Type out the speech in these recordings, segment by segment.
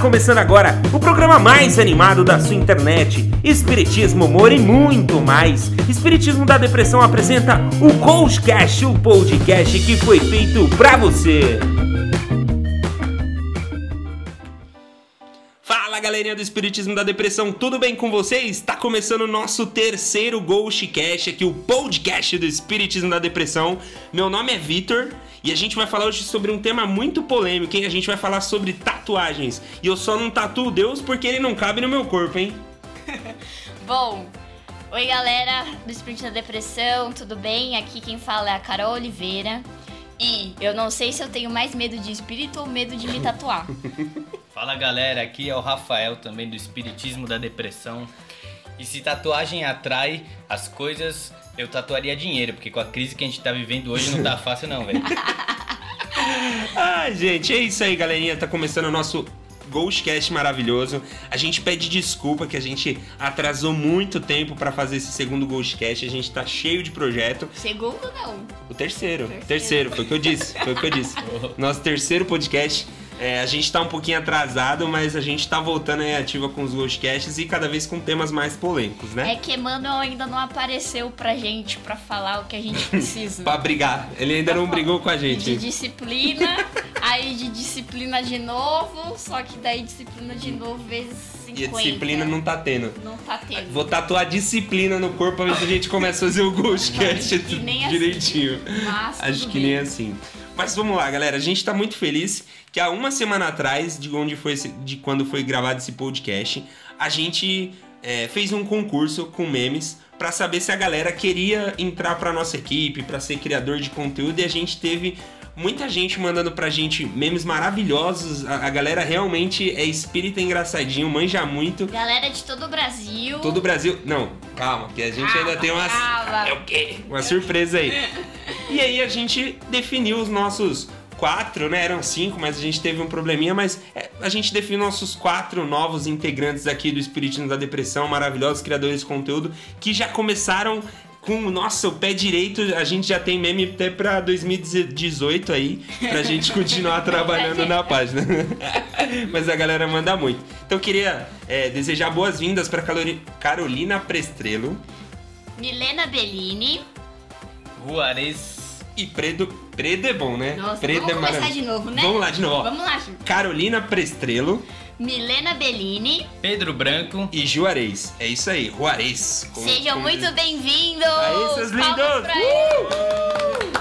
começando agora o programa mais animado da sua internet. Espiritismo, humor e muito mais. Espiritismo da Depressão apresenta o Coachcast, o podcast que foi feito pra você. Fala galerinha do Espiritismo da Depressão, tudo bem com vocês? Está começando o nosso terceiro Ghostcast aqui, o podcast do Espiritismo da Depressão. Meu nome é Vitor e a gente vai falar hoje sobre um tema muito polêmico, hein? A gente vai falar sobre tatuagens. E eu só não tatuo Deus porque ele não cabe no meu corpo, hein? Bom, oi galera do Espírito da Depressão, tudo bem? Aqui quem fala é a Carol Oliveira. E eu não sei se eu tenho mais medo de espírito ou medo de me tatuar. Fala galera, aqui é o Rafael também do Espiritismo da Depressão. E se tatuagem atrai as coisas, eu tatuaria dinheiro, porque com a crise que a gente tá vivendo hoje não tá fácil não, velho. Ai, gente, é isso aí, galerinha. Tá começando o nosso Ghostcast maravilhoso. A gente pede desculpa que a gente atrasou muito tempo pra fazer esse segundo Ghostcast. A gente tá cheio de projeto. Segundo, não. O terceiro. Terceiro. Terceiro, foi o que eu disse. Foi o que eu disse. Nosso terceiro podcast. É, a gente tá um pouquinho atrasado, mas a gente tá voltando aí ativa com os Ghostcasts e cada vez com temas mais polêmicos, né? É que Emmanuel ainda não apareceu pra gente pra falar o que a gente precisa. Pra brigar. Ele ainda não brigou com a De gente. disciplina, aí de disciplina de novo, só que daí disciplina de novo vezes 50. E a disciplina não tá tendo. Não tá tendo. Vou tatuar disciplina no corpo pra ver se a gente começa a fazer o Ghostcast assim. direitinho. Mas Acho que nem assim. Mas vamos lá, galera. A gente tá muito feliz que há uma semana atrás, de onde foi esse- de quando foi gravado esse podcast, a gente é, fez um concurso com memes pra saber se a galera queria entrar pra nossa equipe, pra ser criador de conteúdo, e a gente teve muita gente mandando pra gente memes maravilhosos. A, a galera realmente é espírita engraçadinho, manja muito. Galera de todo o Brasil. Todo o Brasil. Não, calma, que a gente Calma, ainda tem umas. calma. É o quê? Uma surpresa aí. E aí a gente definiu os nossos quatro, né? Eram cinco, mas a gente teve um probleminha, mas é, a gente definiu nossos quatro novos integrantes aqui do Espiritismo da Depressão, maravilhosos criadores de conteúdo, que já começaram. Com, nossa, o pé direito, a gente já tem meme até pra 2018 aí, pra gente continuar trabalhando na página. Mas a galera manda muito. Então eu queria é, desejar boas-vindas pra Calori- Carolina Prestrelo Milena Bellini. Juarez. E Predo. Predo é bom, né? Nossa, Predo vamos é começar de novo, né? Vamos lá de novo. ó. Vamos lá, Ju. Carolina Prestrelo Milena Bellini. Pedro Branco. e Juarez. É isso aí, Juarez. Sejam muito bem-vindos! Aí, seus lindos! pra eles.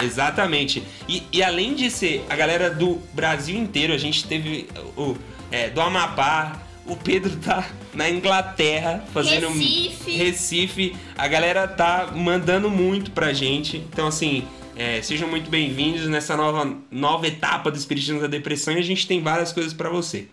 Exatamente. E, e além de ser a galera do Brasil inteiro, a gente teve o é, do Amapá. O Pedro tá na Inglaterra fazendo Recife. Recife. A galera tá mandando muito pra gente. Então, assim, é, sejam muito bem-vindos nessa nova, nova etapa do Espiritismo da Depressão e a gente tem várias coisas pra você.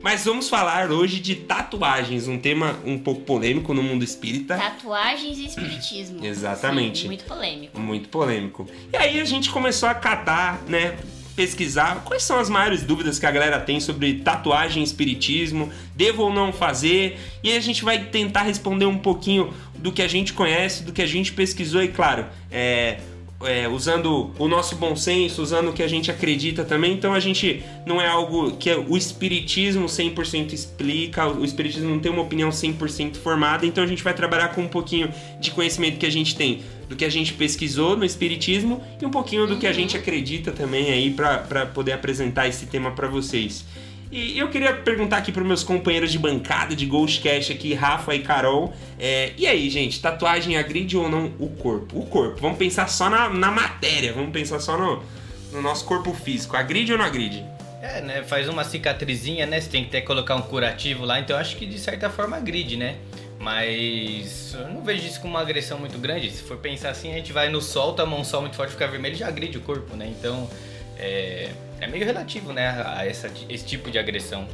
Mas vamos falar hoje de tatuagens, um tema um pouco polêmico no mundo espírita. Tatuagens e espiritismo. Exatamente. Sim, muito polêmico. Muito polêmico. E aí a gente começou a catar, né? Pesquisar quais são as maiores dúvidas que a galera tem sobre tatuagem e espiritismo, devo ou não fazer, e a gente vai tentar responder um pouquinho do que a gente conhece, do que a gente pesquisou, e claro, é, é, usando o nosso bom senso, usando o que a gente acredita também, então a gente não é algo que o espiritismo 100% explica, o espiritismo não tem uma opinião 100% formada, então a gente vai trabalhar com um pouquinho de conhecimento que a gente tem do que a gente pesquisou no espiritismo e um pouquinho do que a gente acredita também aí para poder apresentar esse tema para vocês. E eu queria perguntar aqui para meus companheiros de bancada de Ghostcast aqui, Rafa e Carol. é, e aí, gente, tatuagem agride ou não o corpo? O corpo, vamos pensar só na, na matéria, vamos pensar só no, no nosso corpo físico. Agride ou não agride? É, né? Faz uma cicatrizinha, né? Você tem que até colocar um curativo lá, então eu acho que de certa forma agride, né? Mas eu não vejo isso como uma agressão muito grande. Se for pensar assim, a gente vai no sol, toma um sol muito forte, fica vermelho já agride o corpo, né? Então é, é meio relativo, né? A essa, esse tipo de agressão.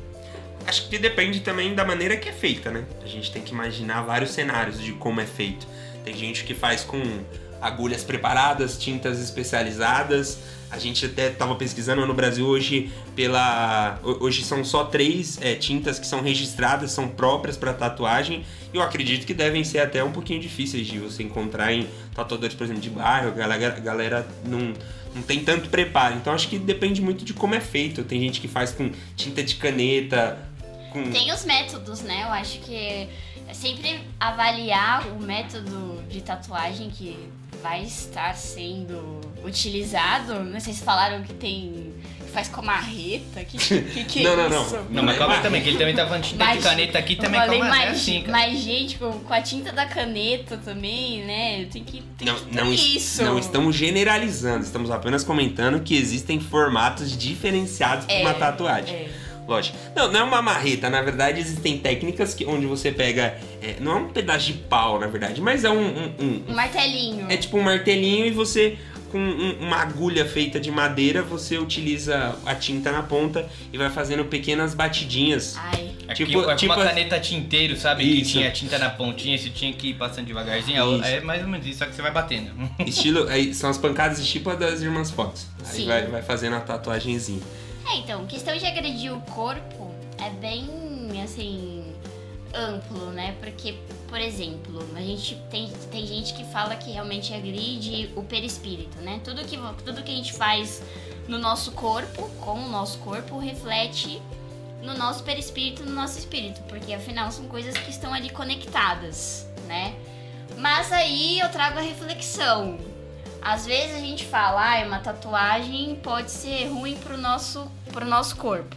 Acho que depende também da maneira que é feita, né? A gente tem que imaginar vários cenários de como é feito. Tem gente que faz com agulhas preparadas, tintas especializadas. A gente até estava pesquisando no Brasil hoje pela. ho- Hoje são só três é, tintas que são registradas, são próprias para tatuagem. Eu acredito que devem ser até um pouquinho difíceis de você encontrar em tatuadores, por exemplo, de bairro, a galera, galera não, não tem tanto preparo. Então acho que depende muito de como é feito. Tem gente que faz com tinta de caneta, com... Tem os métodos, né? Eu acho que é sempre avaliar o método de tatuagem que vai estar sendo utilizado. Não sei se falaram que tem. que faz com a marreta. Que, que, que Não, é não, não. isso? Não, mas calma aí também, que ele também tá falando tinta de Mas- caneta aqui também, falei, calma aí, é mas, assim, cara. mas, gente, com, com a tinta da caneta também, né? Tem que. Tem Não, que não, isso. não estamos generalizando, estamos apenas comentando que existem formatos diferenciados para É, uma tatuagem. é. Lógico. Não, não é uma marreta, na verdade existem técnicas que, onde você pega. é, não é um pedaço de pau, na verdade, mas é um. um- um- Um martelinho. é tipo um martelinho e você. Com um- uma agulha feita de madeira, você utiliza a tinta na ponta e vai fazendo pequenas batidinhas. Ai. Aqui, tipo- tipo- uma caneta tinteiro, sabe? Que Isso. tinha tinta na pontinha, você tinha que ir passando devagarzinho. Isso. É mais ou menos isso, só que você vai batendo. Estilo. são as pancadas tipo a das irmãs Fox. Aí vai, vai fazendo a tatuagenzinha. É, então, questão de agredir o corpo é bem, assim, amplo, né? Porque, por exemplo, a gente tem, tem gente que fala que realmente agride o perispírito, né? Tudo que, tudo que a gente faz no nosso corpo, com o nosso corpo, reflete no nosso perispírito, no nosso espírito, porque afinal são coisas que estão ali conectadas, né? Mas aí eu trago a reflexão. Às vezes a gente fala, ah, uma tatuagem pode ser ruim pro nosso, pro nosso corpo.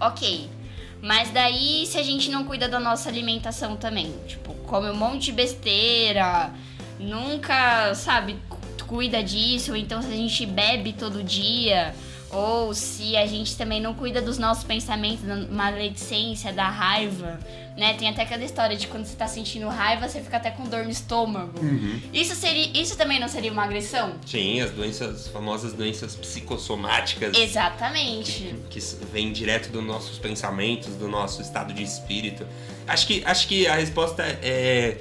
Ok. Mas daí se a gente não cuida da nossa alimentação também, tipo, come um monte de besteira, nunca, sabe, cu- cuida disso, ou então se a gente bebe todo dia, ou se a gente também não cuida dos nossos pensamentos, da maledicência, da raiva, né? Tem até aquela história de quando você tá sentindo raiva, você fica até com dor no estômago. Isso seria, isso também não seria uma agressão? Sim, as doenças, as famosas doenças psicossomáticas. Exatamente. que vem direto dos nossos pensamentos, do nosso estado de espírito. Acho que, acho que a resposta é,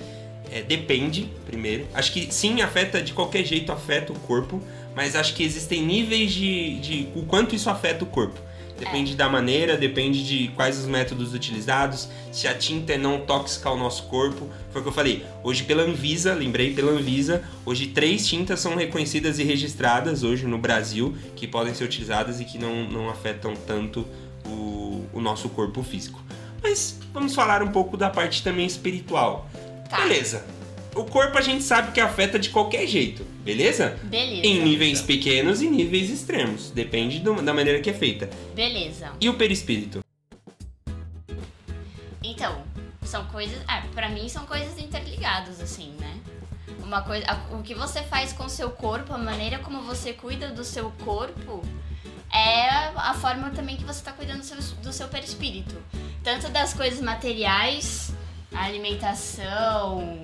é depende, primeiro. Acho que sim, afeta, de qualquer jeito afeta o corpo, mas acho que existem níveis de, de o quanto isso afeta o corpo. Depende da maneira, depende de quais os métodos utilizados, se a tinta é não tóxica ao nosso corpo. Foi o que eu falei. Hoje pela Anvisa, lembrei pela Anvisa, hoje três tintas são reconhecidas e registradas hoje no Brasil que podem ser utilizadas e que não, não afetam tanto o, o nosso corpo físico. Mas vamos falar um pouco da parte também espiritual. Tá. Beleza. O corpo a gente sabe que afeta de qualquer jeito, beleza? Beleza. Em níveis pequenos e níveis extremos. Depende do- da maneira que é feita. Beleza. E o perispírito? Então, são coisas. Ah, pra mim são coisas interligadas, assim, né? Uma coisa. O que você faz com o seu corpo, a maneira como você cuida do seu corpo, é a forma também que você tá cuidando do seu, do seu perispírito. Tanto das coisas materiais, a alimentação,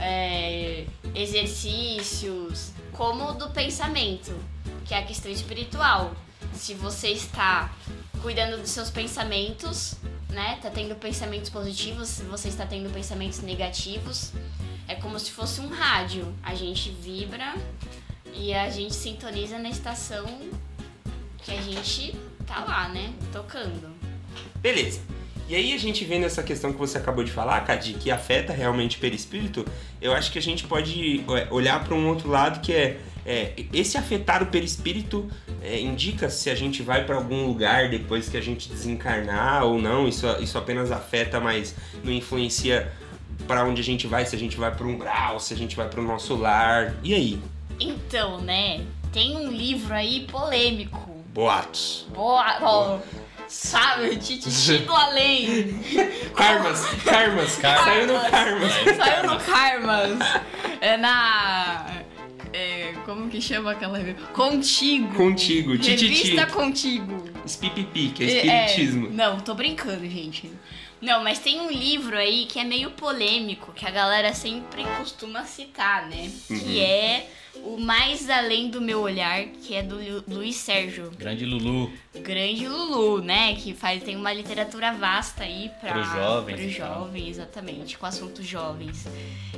é, exercícios, como do pensamento, que é a questão espiritual. Se você está cuidando dos seus pensamentos, né? Tá tendo pensamentos positivos, se você está tendo pensamentos negativos, é como se fosse um rádio. A gente vibra e a gente sintoniza na estação que a gente tá lá, né? Tocando. Beleza. E aí a gente vendo essa questão que você acabou de falar, Cadi, que afeta realmente o perispírito, eu acho que a gente pode olhar para um outro lado que é, é, esse afetar o perispírito é, indica se a gente vai para algum lugar depois que a gente desencarnar ou não. Isso, isso apenas afeta, mas não influencia para onde a gente vai, se a gente vai para um grau, se a gente vai para o nosso lar. E aí? Então, né? Tem um livro aí polêmico. Boatos. Boa, ó, sabe? Tititi do além. Karmas, karmas, Karmas. saiu no karmas. Saiu no Karmas. É na. é, como que chama aquela revista? Contigo. Contigo, tititi. Revista Contigo. Espipipi, que é É, espiritismo. não, tô brincando, gente. Não, mas tem um livro aí que é meio polêmico, que a galera sempre costuma citar, né? Uhum. Que é O Mais Além do Meu Olhar, que é do Lu- Luiz Sérgio. Grande Lulu. Grande Lulu, né? Que faz, tem uma literatura vasta aí pra, Pros jovens pros e tal. jovens, exatamente, com assuntos jovens.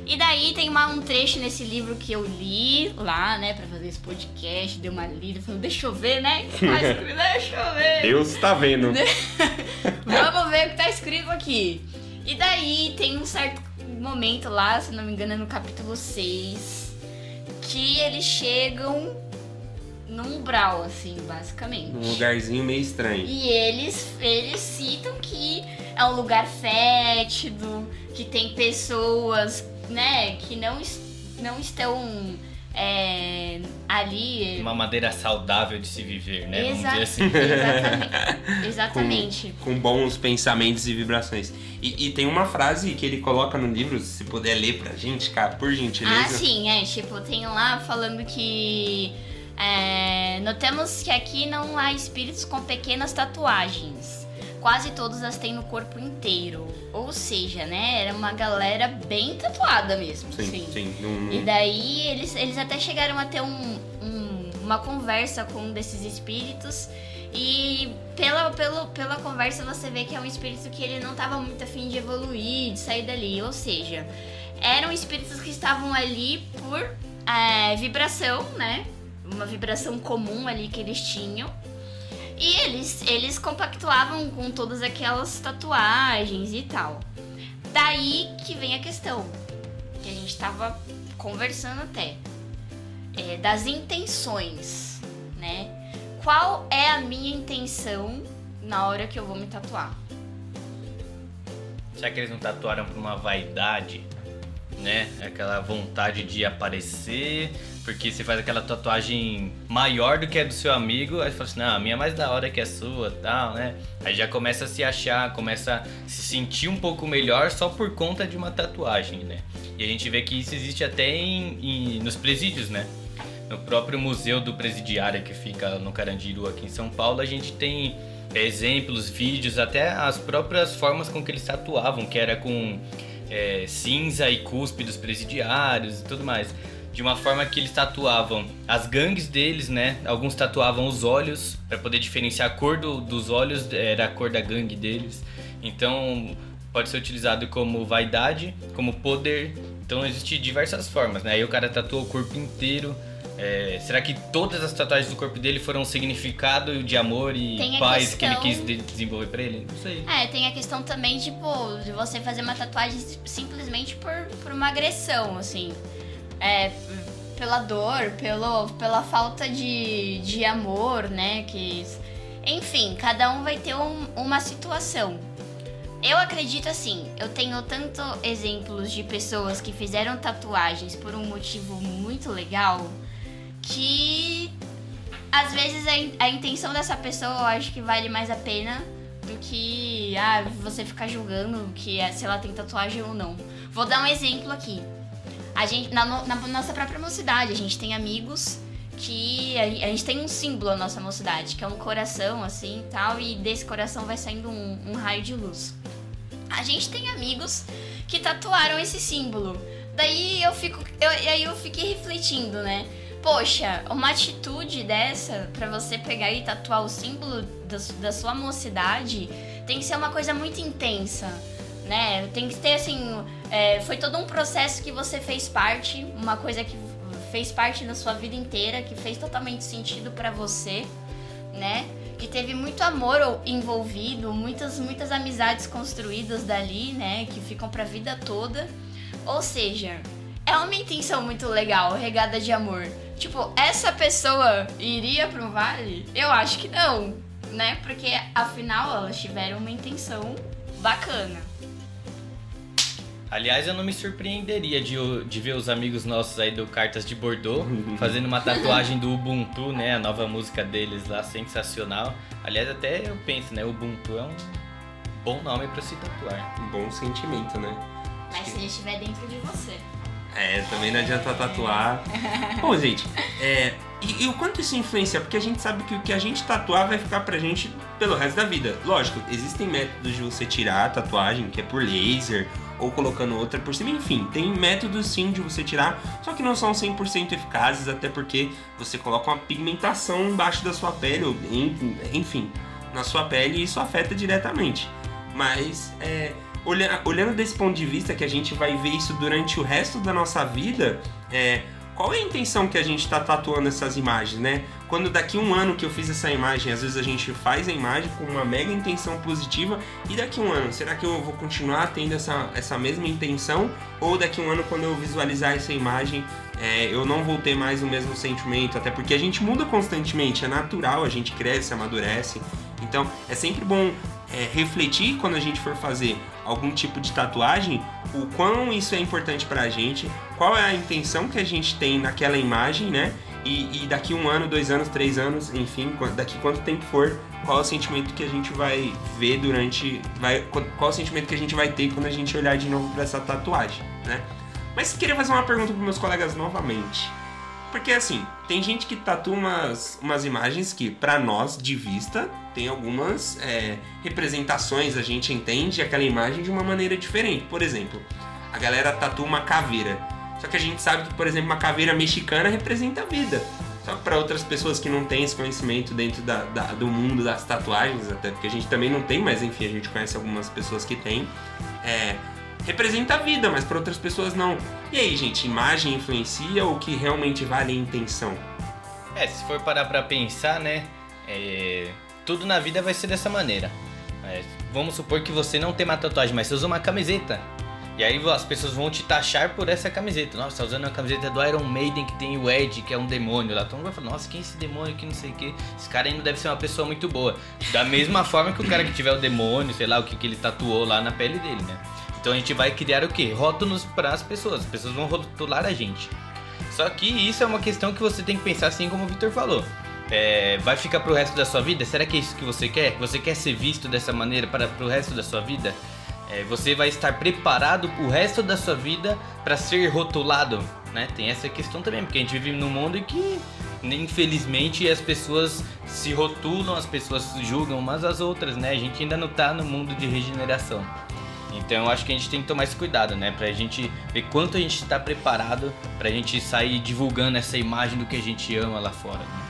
E daí tem uma, um trecho nesse livro que eu li lá, né, pra fazer esse podcast, dei uma lida, falando, deixa eu ver, né? que tá escrito? deixa eu ver. Deus tá vendo. Vamos ver o que tá escrito aqui. E daí tem um certo momento lá, se não me engano, é no capítulo 6, que eles chegam num umbral, assim, basicamente. Num lugarzinho meio estranho. E eles, eles citam que é um lugar fétido, que tem pessoas, né, que não, não estão é, ali. Uma maneira saudável de se viver, né? Exa assim. Exatamente. exatamente. Com, com, bons pensamentos e vibrações. E, e, tem uma frase que ele coloca no livro, se puder ler pra gente, cara, por gentileza. Ah, sim, é. Tipo, tem lá falando que. É, notamos que aqui não há espíritos com pequenas tatuagens. Quase todos as têm no corpo inteiro. Ou seja, né? Era uma galera bem tatuada mesmo. Sim, assim. sim. Não... E daí eles, eles até chegaram a ter um, um, uma conversa com um desses espíritos. E pela, pela, pela conversa você vê que é um espírito que ele não estava muito afim de evoluir, de sair dali. Ou seja, eram espíritos que estavam ali por é, vibração, né? Uma vibração comum ali que eles tinham. E eles, eles compactuavam com todas aquelas tatuagens e tal. Daí que vem a questão, que a gente tava conversando até, é, das intenções, né? Qual é a minha intenção na hora que eu vou me tatuar? Será que eles não tatuaram por uma vaidade, né? Aquela vontade de aparecer, porque você faz aquela tatuagem maior do que a do seu amigo, aí você fala assim, não, a minha é mais da hora que a sua, tal, né? Aí já começa a se achar, começa a se sentir um pouco melhor só por conta de uma tatuagem, né? E a gente vê que isso existe até em, em nos presídios, né? No próprio Museu do Presidiário que fica no Carandiru aqui em São Paulo, a gente tem exemplos, vídeos, até as próprias formas com que eles tatuavam, que era com é, cinza e cuspe dos presidiários e tudo mais de uma forma que eles tatuavam as gangues deles, né? Alguns tatuavam os olhos para poder diferenciar a cor do, dos olhos, era a cor da gangue deles. Então pode ser utilizado como vaidade, como poder. Então existem diversas formas, né? Aí o cara tatuou o corpo inteiro. É, será que todas as tatuagens do corpo dele foram um significado de amor e paz questão... que ele quis desenvolver pra ele? Não sei. É, tem a questão também, tipo, de você fazer uma tatuagem simplesmente por, por uma agressão, assim é, pela dor, pelo, pela falta de, de amor, né? Que, enfim, cada um vai ter um, uma situação. Eu acredito assim, eu tenho tanto exemplos de pessoas que fizeram tatuagens por um motivo muito legal que às vezes a, a intenção dessa pessoa eu acho que vale mais a pena do que ah, você ficar julgando que é, se ela tem tatuagem ou não. Vou dar um exemplo aqui. A gente, na, na nossa própria mocidade, a gente tem amigos que a, a, gente tem um símbolo na nossa mocidade, que é um coração assim tal, e desse coração vai saindo um, um raio de luz. A gente tem amigos que tatuaram esse símbolo. Daí eu fico, eu, aí eu fiquei refletindo, né? Poxa, uma atitude dessa para você pegar e tatuar o símbolo da, da sua mocidade tem que ser uma coisa muito intensa né? Tem que ter assim, é, foi todo um processo que você fez parte, uma coisa que fez parte da sua vida inteira, que fez totalmente sentido para você, né? Que teve muito amor envolvido, muitas muitas amizades construídas dali, né? Que ficam para a vida toda. Ou seja, é uma intenção muito legal, regada de amor. Tipo, essa pessoa iria pro vale? Eu acho que não, né? Porque afinal elas tiveram uma intenção bacana. Aliás, eu não me surpreenderia de, de ver os amigos nossos aí do Cartas de Bordeaux fazendo uma tatuagem do Ubuntu, né? A nova música deles lá, sensacional. Aliás, até eu penso, né? Ubuntu é um bom nome para se tatuar. Um bom sentimento, né? Mas se ele estiver dentro de você. É, também não adianta tatuar. Bom, gente, é, e, e, o quanto isso influencia? Porque a gente sabe que o que a gente tatuar vai ficar pra gente pelo resto da vida. Lógico, existem métodos de você tirar a tatuagem, que é por laser, ou colocando outra por cima. Enfim, tem métodos sim de você tirar, só que não são 100% eficazes, até porque você coloca uma pigmentação embaixo da sua pele, ou, enfim, na sua pele e isso afeta diretamente. Mas, é, olhando, olhando desse ponto de vista, que a gente vai ver isso durante o resto da nossa vida, é, qual é a intenção que a gente está tatuando essas imagens, né? Quando daqui um ano que eu fiz essa imagem, às vezes a gente faz a imagem com uma mega intenção positiva e daqui um ano, será que eu vou continuar tendo essa, essa mesma intenção? Ou daqui um ano, quando eu visualizar essa imagem, é, eu não vou ter mais o mesmo sentimento? Até porque a gente muda constantemente, é natural, a gente cresce, amadurece. Então é sempre bom é, refletir quando a gente for fazer algum tipo de tatuagem, o quão isso é importante pra gente, qual é a intenção que a gente tem naquela imagem, né? E, e daqui um ano, dois anos, três anos, enfim, daqui quanto tempo for, qual é o sentimento que a gente vai ver durante. Vai, qual é o sentimento que a gente vai ter quando a gente olhar de novo para essa tatuagem, né? Mas queria fazer uma pergunta para meus colegas novamente. Porque assim, tem gente que tatua umas, umas imagens que, para nós, de vista, tem algumas é, representações, a gente entende aquela imagem de uma maneira diferente. Por exemplo, a galera tatua uma caveira. Só que a gente sabe que, por exemplo, uma caveira mexicana representa a vida. Só que para outras pessoas que não têm esse conhecimento dentro da, da, do mundo das tatuagens, até porque a gente também não tem, mas enfim, a gente conhece algumas pessoas que têm. É, representa a vida, mas para outras pessoas não. E aí, gente, imagem influencia ou o que realmente vale a intenção? É, se for parar pra pensar, né? É, tudo na vida vai ser dessa maneira. É, vamos supor que você não tem uma tatuagem, mas você usa uma camiseta. E aí as pessoas vão te taxar por essa camiseta. Nossa, tá usando uma camiseta do Iron Maiden que tem o Ed, que é um demônio lá. Todo mundo vai falar, nossa, quem é esse demônio que não sei o que? Esse cara ainda deve ser uma pessoa muito boa. Da mesma forma que o cara que tiver o demônio, sei lá, o que, que ele tatuou lá na pele dele, né? Então a gente vai criar o quê? Rótulos para as pessoas. As pessoas vão rotular a gente. Só que isso é uma questão que você tem que pensar assim como o Victor falou. É, vai ficar pro resto da sua vida? Será que é isso que você quer? Você quer ser visto dessa maneira para pro resto da sua vida? É, você vai estar preparado o resto da sua vida para ser rotulado, né? Tem essa questão também, porque a gente vive num mundo em que infelizmente as pessoas se rotulam, as pessoas julgam umas às outras, né? A gente ainda não tá no mundo de regeneração. Então eu acho que a gente tem que tomar esse cuidado, né? Pra gente ver quanto a gente está preparado pra gente sair divulgando essa imagem do que a gente ama lá fora. Né?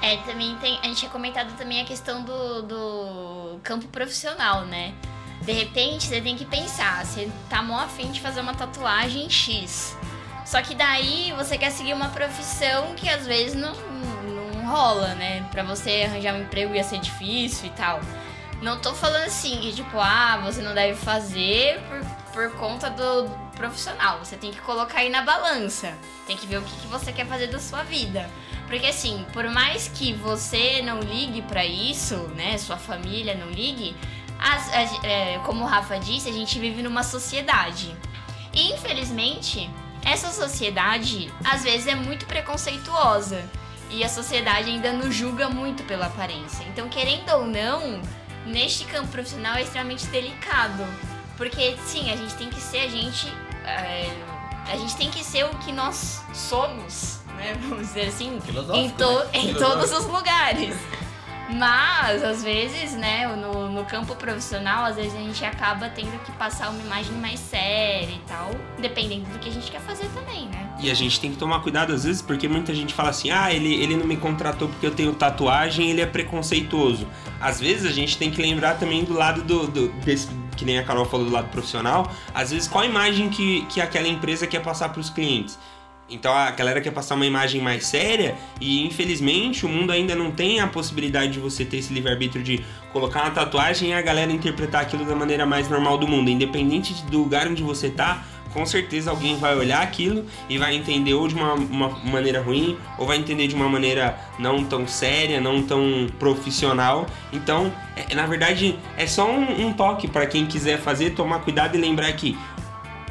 É, também tem. A gente tinha comentado também a questão do, do campo profissional, né? De repente você tem que pensar, você tá mó afim de fazer uma tatuagem X. Só que daí você quer seguir uma profissão que às vezes não, não rola, né? Pra você arranjar um emprego ia ser difícil e tal. Não tô falando assim que, tipo, ah, você não deve fazer por, por conta do profissional. Você tem que colocar aí na balança. Tem que ver o que, que você quer fazer da sua vida. Porque assim, por mais que você não ligue para isso, né? Sua família não ligue, as, as, é, como o Rafa disse, a gente vive numa sociedade. E infelizmente, essa sociedade às vezes é muito preconceituosa. E a sociedade ainda nos julga muito pela aparência. Então, querendo ou não, neste campo profissional é extremamente delicado. Porque, sim, a gente tem que ser a gente. É, a gente tem que ser o que nós somos, né? Vamos dizer assim, em, to né? em todos os lugares. Mas, às vezes, né, no, no campo profissional, às vezes a gente acaba tendo que passar uma imagem mais séria e tal, dependendo do que a gente quer fazer também, né? E a gente tem que tomar cuidado às vezes, porque muita gente fala assim: ah, ele, ele não me contratou porque eu tenho tatuagem, ele é preconceituoso. Às vezes a gente tem que lembrar também do lado do. do desse, que nem a Carol falou do lado profissional, às vezes qual a imagem que, que aquela empresa quer passar para os clientes. Então a galera quer passar uma imagem mais séria e infelizmente o mundo ainda não tem a possibilidade de você ter esse livre-arbítrio de colocar uma tatuagem e a galera interpretar aquilo da maneira mais normal do mundo. Independente do lugar onde você tá, com certeza alguém vai olhar aquilo e vai entender ou de uma, uma maneira ruim ou vai entender de uma maneira não tão séria, não tão profissional. Então, é, na verdade, é só um, um toque para quem quiser fazer, tomar cuidado e lembrar que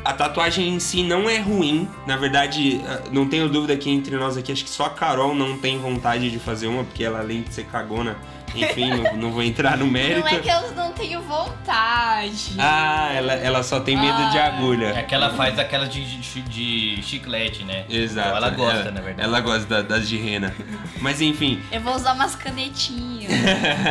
a tatuagem em si não é ruim. Na verdade, eh, não tenho dúvida que entre nós aqui, acho que só a Carol não tem vontade de fazer uma, porque ela, além de ser cagona, enfim, não, não, vou entrar no mérito. Não é que eu não tenho vontade. Ah, ela, ela só tem medo ah. de agulha. É que ela faz aquelas de, de, de chiclete, né? Exato. Então ela gosta, ela, na verdade. Ela gosta das de rena. Mas enfim. Eu vou usar umas canetinhas.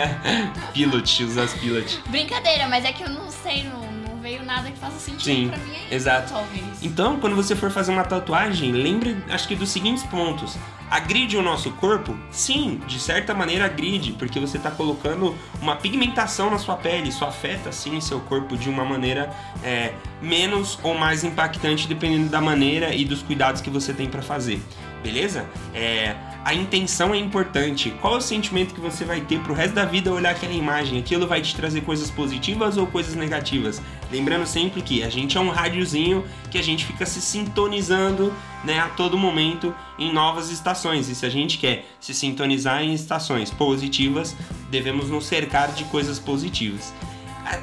pilot, usar as pilot. Brincadeira, mas é que eu não sei, não veio nada que faça sentido Sim, pra mim ainda, exato. talvez. Então, quando você for fazer uma tatuagem, lembre, acho que dos seguintes pontos. Agride o nosso corpo? Sim, de certa maneira agride, porque você está colocando uma pigmentação na sua pele, isso afeta sim seu corpo de uma maneira é, menos ou mais impactante, dependendo da maneira e dos cuidados que você tem para fazer. Beleza? É, a intenção é importante. Qual é o sentimento que você vai ter pro resto da vida olhar aquela imagem? Aquilo vai te trazer coisas positivas ou coisas negativas? Lembrando sempre que a gente é um rádiozinho que a gente fica se sintonizando né, a todo momento em novas estações. E se a gente quer se sintonizar em estações positivas, devemos nos cercar de coisas positivas.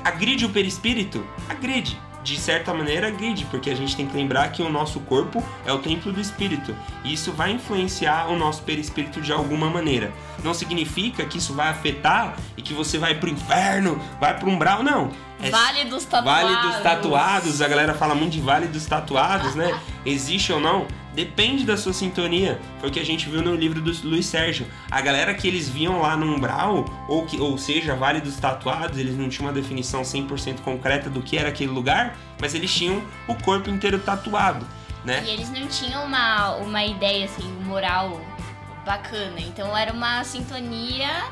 Agride o perispírito? Agride. De certa maneira, agride, porque a gente tem que lembrar que o nosso corpo é o templo do espírito. E isso vai influenciar o nosso perispírito de alguma maneira. Não significa que isso vai afetar e que você vai pro inferno, vai pro umbral, não. É Vale dos tatuados. Vale dos tatuados, a galera fala muito de vale dos tatuados, né? Existe ou não? Depende da sua sintonia. Foi o que a gente viu no livro do Luiz Sérgio. A galera que eles viam lá no umbral, ou, que, ou seja, vale dos tatuados, eles não tinham uma definição 100% concreta do que era aquele lugar, mas eles tinham o corpo inteiro tatuado, né? E eles não tinham uma, uma ideia, assim, moral bacana. Então era uma sintonia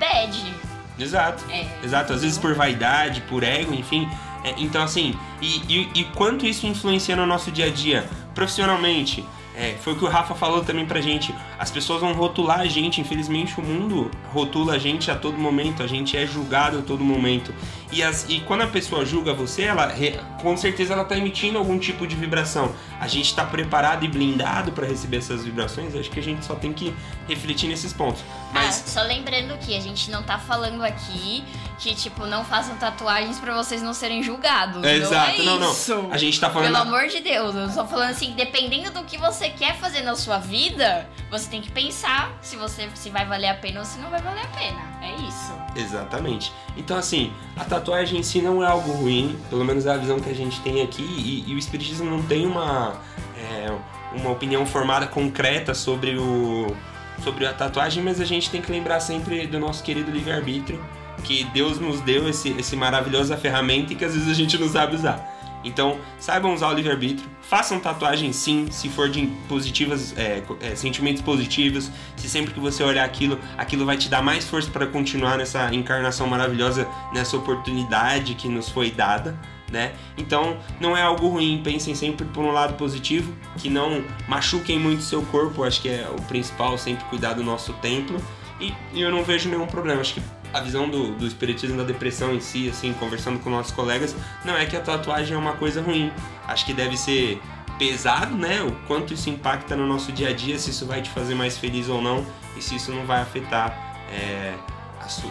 bad. Exato. É. Exato, às vezes por vaidade, por ego, enfim. É, então, assim, e, e, e quanto isso influencia no nosso dia a dia? Profissionalmente, é, foi o que o Rafa falou também pra gente. As pessoas vão rotular a gente, infelizmente o mundo rotula a gente a todo momento, a gente é julgado a todo momento. E, as, e quando a pessoa julga você, ela com certeza ela tá emitindo algum tipo de vibração. A gente tá preparado e blindado para receber essas vibrações, acho que a gente só tem que refletir nesses pontos. Mas Ah, só lembrando que a gente não tá falando aqui que, tipo, não façam tatuagens pra vocês não serem julgados. É, exato, não, não, é não. isso. A gente tá falando Pelo amor de Deus, eu tô falando assim, dependendo do que você quer fazer na sua vida, você tem que pensar se você se vai valer a pena ou se não vai valer a pena. É isso. Exatamente. Então, assim, a tatuagem em si não é algo ruim, pelo menos é a visão que a gente tem aqui, e, e o Espiritismo não tem uma, é, uma opinião formada concreta sobre, o, sobre a tatuagem, mas a gente tem que lembrar sempre do nosso querido livre-arbítrio, que Deus nos deu esse, esse maravilhosa ferramenta e que às vezes a gente não sabe usar. Então, saibam usar o livre-arbítrio, façam tatuagem sim, se for de positivas, é, é, sentimentos positivos, se sempre que você olhar aquilo, aquilo vai te dar mais força para continuar nessa encarnação maravilhosa, nessa oportunidade que nos foi dada, né? Então, não é algo ruim, pensem sempre por um lado positivo, que não machuquem muito seu corpo, acho que é o principal, sempre cuidar do nosso templo, e, e eu não vejo nenhum problema, acho que a visão do, do espiritismo da depressão em si, assim, conversando com nossos colegas, não é que a tatuagem é uma coisa ruim. Acho que deve ser pesado, né? O quanto isso impacta no nosso dia a dia, se isso vai te fazer mais feliz ou não, e se isso não vai afetar é,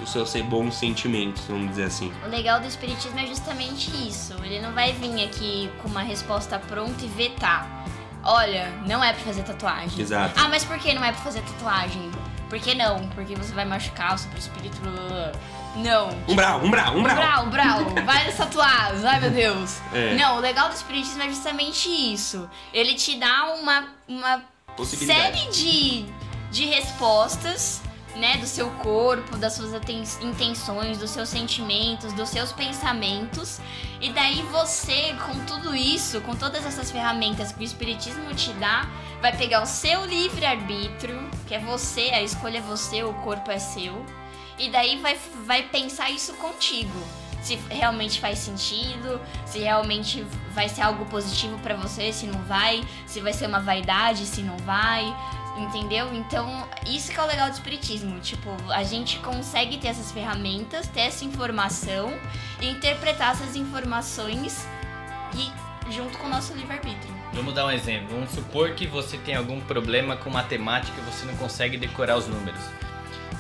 os seus bons sentimentos, vamos dizer assim. O legal do espiritismo é justamente isso. Ele não vai vir aqui com uma resposta pronta e vetar. Olha, não é pra fazer tatuagem. Exato. Ah, mas por que não é pra fazer tatuagem? Por que não? Porque você vai machucar o super espírito. Não. Umbral, umbral, umbral! Umbral, umbral, vai nos tatuados, ai meu Deus. É. Não, o legal do espiritismo é justamente isso. Ele te dá uma, uma série de, de respostas, né, do seu corpo, das suas intenções, dos seus sentimentos, dos seus pensamentos. E daí você, com tudo isso, com todas essas ferramentas que o espiritismo te dá, vai pegar o seu livre-arbítrio, que é você, a escolha é você, o corpo é seu. E daí vai, vai pensar isso contigo. Se realmente faz sentido, se realmente vai ser algo positivo pra você, se não vai, se vai ser uma vaidade, se não vai, entendeu? Então, isso que é o legal do espiritismo. Tipo, a gente consegue ter essas ferramentas, ter essa informação interpretar essas informações e junto com o nosso livre-arbítrio. Vamos dar um exemplo. Vamos supor que você tem algum problema com matemática e você não consegue decorar os números.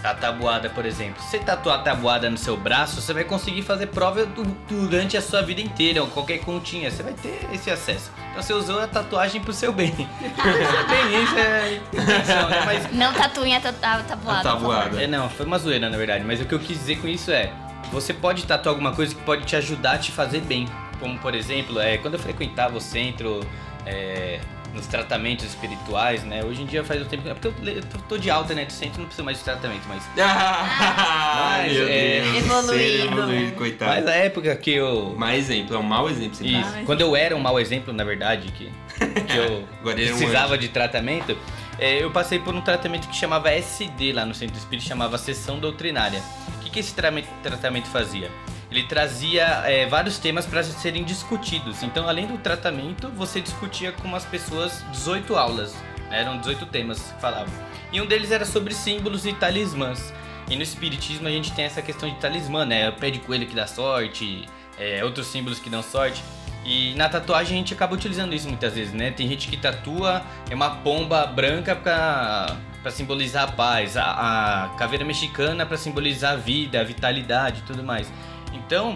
A tabuada, por exemplo. Se você tatuar a tabuada no seu braço, você vai conseguir fazer prova du- durante a sua vida inteira, ou qualquer continha. Você vai ter esse acesso. Então você usou a tatuagem pro seu bem. bem, isso é intenção, né? Mas Não tatuem a, ta- a tabuada. A tabuada. É, não, foi uma zoeira na verdade, mas o que eu quis dizer com isso é: você pode tatuar alguma coisa que pode te ajudar a te fazer bem. Como por exemplo, é, quando eu frequentava o centro é, nos tratamentos espirituais, né? Hoje em dia faz um tempo. É porque eu, eu tô de alta, né? De centro, não preciso mais de tratamento, mas. Ai, meu é, Deus. evoluído. Você evoluído, coitado. Mas a época que eu. Má exemplo, é um mau exemplo. Você Isso, tá? quando eu era um mau exemplo, na verdade, que, que eu é um precisava anjo. de tratamento, é, eu passei por um tratamento que chamava SD lá no Centro Espírita, chamava Sessão Doutrinária. O que, que esse tra- tratamento fazia? Ele trazia é, vários temas para serem discutidos. Então, além do tratamento, você discutia com as pessoas 18 aulas. né? Eram 18 temas que falavam. E um deles era sobre símbolos e talismãs. E no Espiritismo a gente tem essa questão de talismã, né? O pé de coelho que dá sorte, é, outros símbolos que dão sorte. E na tatuagem a gente acaba utilizando isso muitas vezes, né? Tem gente que tatua é uma pomba branca pra, pra simbolizar a paz, a, a caveira mexicana pra simbolizar a vida, a vitalidade e tudo mais. Então,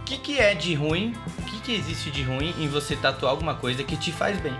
o que, que é de ruim? O que, que existe de ruim em você tatuar alguma coisa que te faz bem?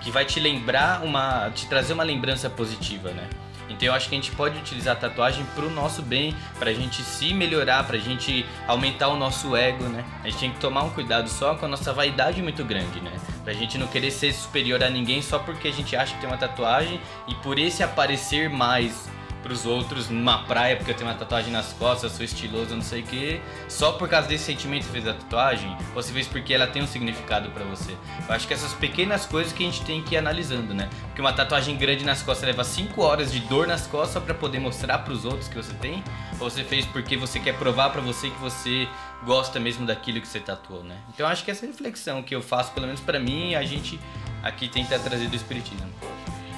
Que vai te lembrar uma. te trazer uma lembrança positiva, né? Então eu acho que a gente pode utilizar a tatuagem pro nosso bem, pra gente se melhorar, pra gente aumentar o nosso ego, né? A gente tem que tomar um cuidado só com a nossa vaidade muito grande, né? Pra gente não querer ser superior a ninguém só porque a gente acha que tem uma tatuagem e por esse aparecer mais pros outros numa praia porque eu tenho uma tatuagem nas costas, sou estiloso, não sei o que, só por causa desse sentimento você fez a tatuagem, ou você fez porque ela tem um significado pra você. Eu acho que essas pequenas coisas que a gente tem que ir analisando, né? Porque uma tatuagem grande nas costas leva 5 horas de dor nas costas pra poder mostrar pros outros que você tem, ou você fez porque você quer provar pra você que você gosta mesmo daquilo que você tatuou, né? Então acho que essa reflexão que eu faço, pelo menos pra mim, a gente aqui tenta trazer do espiritismo.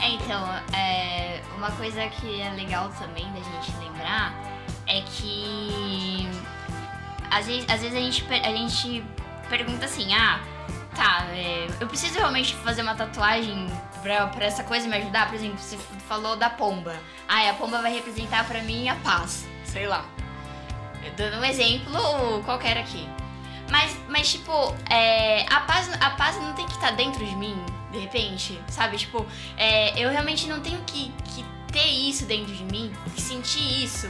É, então, é, uma coisa que é legal também da gente lembrar é que às vezes, às vezes a, gente, a gente pergunta assim, ah, tá, é, eu preciso realmente fazer uma tatuagem pra, pra essa coisa me ajudar? Por exemplo, você falou da pomba. Ah, a pomba vai representar pra mim a paz, sei lá. Dando um exemplo qualquer aqui. Mas, mas tipo, é, a, paz, a paz não tem que estar dentro de mim, de repente, sabe? Tipo, é, eu realmente não tenho que, que ter isso dentro de mim, que sentir isso.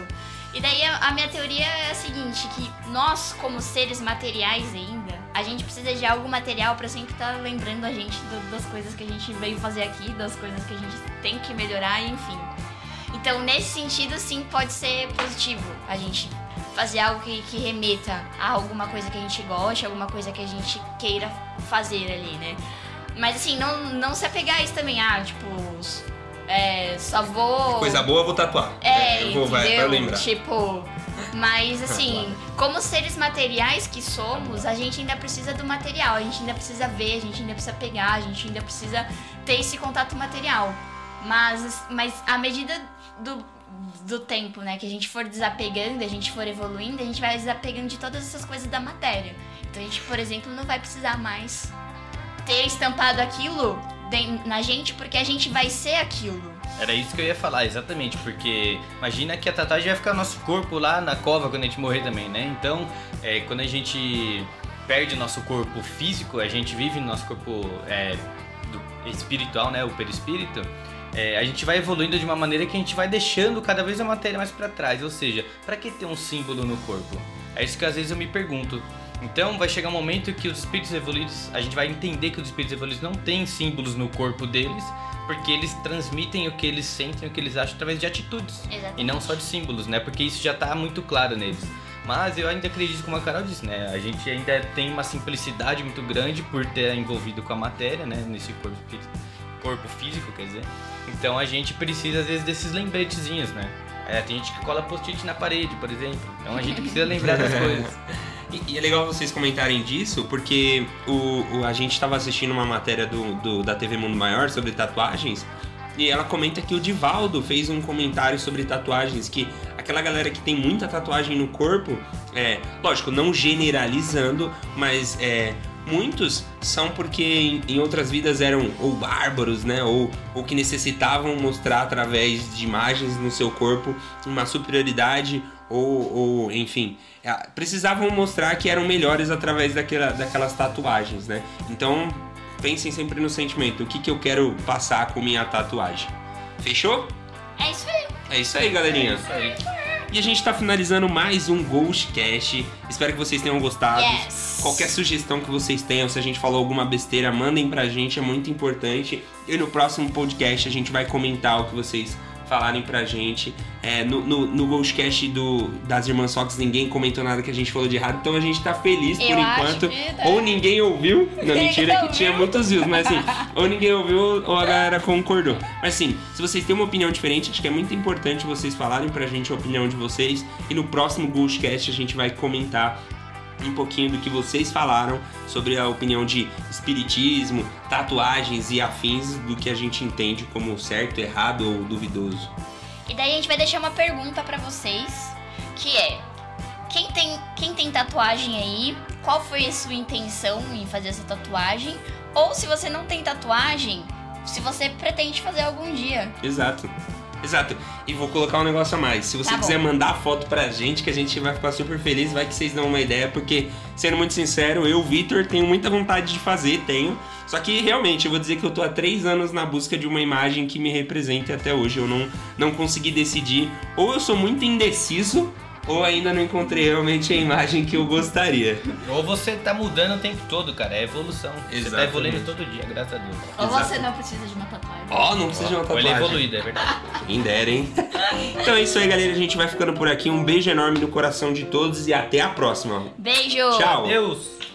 E daí a, minha teoria é a seguinte, que nós, como seres materiais ainda, a gente precisa de algo material pra sempre estar lembrando a gente do- das coisas que a gente veio fazer aqui, das coisas que a gente tem que melhorar, enfim. Então, nesse sentido, sim, pode ser positivo a gente fazer algo que, que remeta a alguma coisa que a gente goste, alguma coisa que a gente queira fazer ali, né? Mas assim, não, não se apegar a isso também, ah, tipo, é, só vou. Coisa boa, eu vou tatuar. É, eu vou, vai, vai lembrar. Tipo, mas assim, como seres materiais que somos, a gente ainda precisa do material, a gente ainda precisa ver, a gente ainda precisa pegar, a gente ainda precisa ter esse contato material. Mas, mas à medida do, do tempo, né, que a gente for desapegando, a gente for evoluindo, a gente vai desapegando de todas essas coisas da matéria. Então a gente, por exemplo, não vai precisar mais ter estampado aquilo na gente, porque a gente vai ser aquilo. Era isso que eu ia falar, exatamente, porque imagina que a tatuagem vai ficar no nosso corpo lá na cova quando a gente morrer também, né? Então, é, quando a gente perde nosso corpo físico, a gente vive no nosso corpo é, espiritual, né? O perispírito, é, a gente vai evoluindo de uma maneira que a gente vai deixando cada vez a matéria mais pra trás. Ou seja, pra que ter um símbolo no corpo? É isso que às vezes eu me pergunto. Então vai chegar um momento que os espíritos evoluídos, a gente vai entender que os espíritos evoluídos não têm símbolos no corpo deles, porque eles transmitem o que eles sentem, o que eles acham através de atitudes. Exatamente. E não só de símbolos, né? Porque isso já tá muito claro neles. Mas eu ainda acredito, como a Carol disse, né? A gente ainda tem uma simplicidade muito grande por ter envolvido com a matéria, né? Nesse corpo, corpo físico, quer dizer. Então a gente precisa, às vezes, desses lembretezinhos, né? É, tem gente que cola post-it na parede, por exemplo. Então a gente precisa lembrar das coisas. E, e é legal vocês comentarem disso, porque o, o- a gente estava assistindo uma matéria do, do- da TV Mundo Maior sobre tatuagens, e ela comenta que o Divaldo fez um comentário sobre tatuagens, que aquela galera que tem muita tatuagem no corpo, é, lógico, não generalizando, mas é, muitos são porque em, em outras vidas eram ou bárbaros, né? Ou, ou que necessitavam mostrar através de imagens no seu corpo uma superioridade ou, ou enfim, é, precisavam mostrar que eram melhores através daquela, daquelas tatuagens, né? Então pensem sempre no sentimento, o que, que eu quero passar com minha tatuagem. Fechou? É isso aí. É isso aí, galerinha. Isso aí. E a gente tá finalizando mais um Ghostcast. Espero que vocês tenham gostado. Yes. Qualquer sugestão que vocês tenham, se a gente falou alguma besteira, mandem pra gente, é muito importante. E no próximo podcast a gente vai comentar o que vocês falarem pra gente. É, no, no, no Ghostcast do, das Irmãs Fox ninguém comentou nada que a gente falou de errado, então a gente tá feliz por Eu acho enquanto. que tá. Ou ninguém ouviu, não, mentira que tinha muitos views, mas assim, ou ninguém ouviu ou a galera concordou. Mas assim, se vocês têm uma opinião diferente, acho que é muito importante vocês falarem pra gente a opinião de vocês. E no próximo Ghostcast a gente vai comentar um pouquinho do que vocês falaram sobre a opinião de espiritismo, tatuagens e afins do que a gente entende como certo, errado ou duvidoso. E daí a gente vai deixar uma pergunta pra vocês, que é: quem tem, quem tem tatuagem aí? Qual foi a sua intenção em fazer essa tatuagem? Ou se você não tem tatuagem, se você pretende fazer algum dia. Exato. Exato. E vou colocar um negócio a mais. Se você Tá quiser mandar foto pra gente, que a gente vai ficar super feliz, vai que vocês dão uma ideia, porque, sendo muito sincero, eu, Vitor, tenho muita vontade de fazer, tenho. Só que realmente, eu vou dizer que eu tô há três anos na busca de uma imagem que me represente até hoje eu não, não consegui decidir. Ou eu sou muito indeciso, ou ainda não encontrei realmente a imagem que eu gostaria. Ou você tá mudando o tempo todo, cara. É evolução. Você tá Exatamente. evoluindo todo dia, graças a Deus. Ou Exato. você não precisa de uma tatuagem. Ó, não precisa de uma Ou ele tatuagem. é evoluído, é verdade. Quem dera, hein? Então é isso aí, galera. A gente vai ficando por aqui. Um beijo enorme no coração de todos e até a próxima. Beijo! Tchau! Deus!